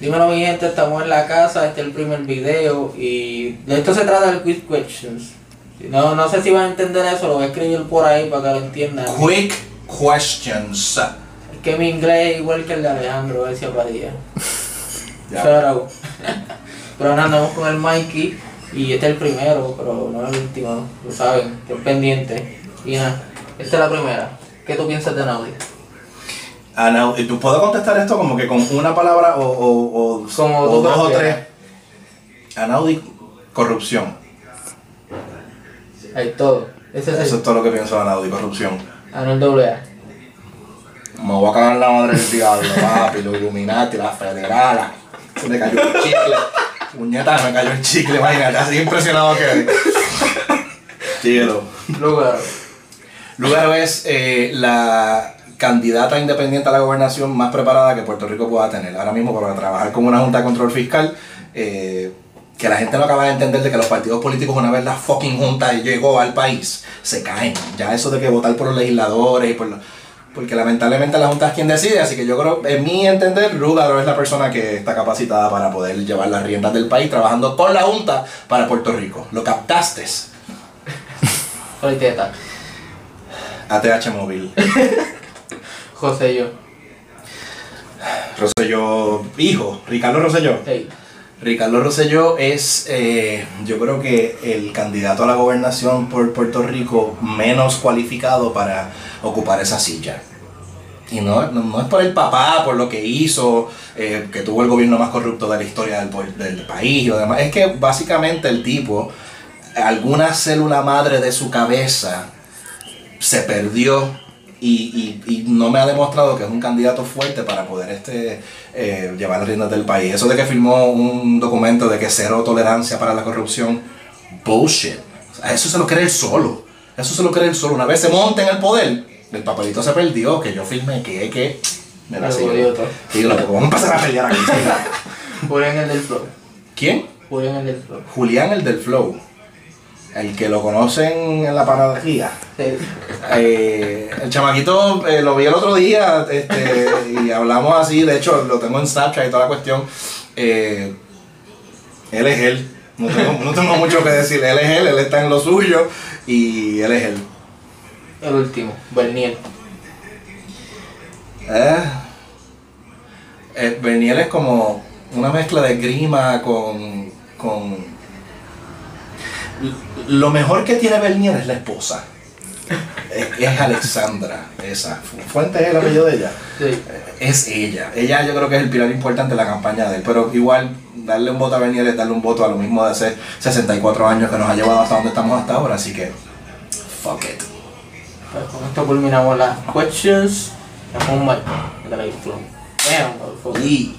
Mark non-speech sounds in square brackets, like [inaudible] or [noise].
Dímelo mi gente, estamos en la casa, este es el primer video y de esto se trata el Quick Questions. No, no sé si van a entender eso, lo voy a escribir por ahí para que lo entiendan. Quick questions. Es que mi inglés es igual que el de Alejandro García Padilla. Out. [laughs] Pero nada, andamos con el Mikey y este es el primero, pero no el último, lo saben, estén pendientes. Y nada, esta es la primera. ¿Qué tú piensas de Naudi? Ana, ¿y ¿tú puedo contestar esto como que con una palabra o, o, o, tú dos o tres? Anaudi, corrupción. Ahí todo. Ese es Eso el es todo lo que pienso de Anaudi, corrupción. Anuel AA. Me voy a cagar la madre del diablo, papi, los Illuminati, la federala. Se me cayó el chicle. Puñeta, me cayó el chicle, imagínate, así impresionado que. Síguelo. Lugar. Lugaro es eh, la candidata independiente a la gobernación más preparada que Puerto Rico pueda tener. Ahora mismo para trabajar con una junta de control fiscal, eh, que la gente no acaba de entender de que los partidos políticos una vez la fucking junta llegó al país, se caen. Ya eso de que votar por los legisladores y por los... Porque lamentablemente la Junta es quien decide, así que yo creo, en mi entender, Lugaro es la persona que está capacitada para poder llevar las riendas del país trabajando con la Junta para Puerto Rico. ¿Lo captaste? Soliteta. ATH Móvil. [laughs] José. Rosselló, hijo, Ricardo Rosselló. Ricardo Rosselló es, eh, yo creo que el candidato a la gobernación por Puerto Rico menos cualificado para ocupar esa silla. Y no, no, no es por el papá, por lo que hizo, eh, que tuvo el gobierno más corrupto de la historia del, país y lo demás. Es que básicamente el tipo, alguna célula madre de su cabeza se perdió y, y- y no me ha demostrado que es un candidato fuerte para poder este, eh, llevar las riendas del país. Eso de que firmó un documento de que cero tolerancia para la corrupción, bullshit. O sea, eso se lo cree él solo. Eso se lo cree él solo. Una vez se monta en el poder, el papelito se perdió, que yo firmé, que, que... Me la Lo sigo. Síguelo, porque vamos a empezar a pelear aquí. [laughs] Julián el del Flow. ¿Quién? Julián el del Flow. Julián el del Flow. El que lo conocen en la panadería. Sí. Eh, el chamaquito eh, lo vi el otro día este, y hablamos así, de hecho lo tengo en Snapchat y toda la cuestión. Eh, él es él, no tengo, no tengo mucho que decir, él es él, él está en lo suyo y él es él. El último. Bernier. Eh, Bernier es como una mezcla de grima con, con... Lo mejor que tiene Bernier es la esposa. Es, es Alexandra, esa. Fuente es el apellido de ella. Sí. Es ella. Ella yo creo que es el pilar importante de la campaña de él. Pero igual, darle un voto a Bernier es darle un voto a lo mismo de hace 64 años que nos ha llevado hasta donde estamos hasta ahora. Así que, fuck it. Pues con esto culminamos las questions. Vamos. Y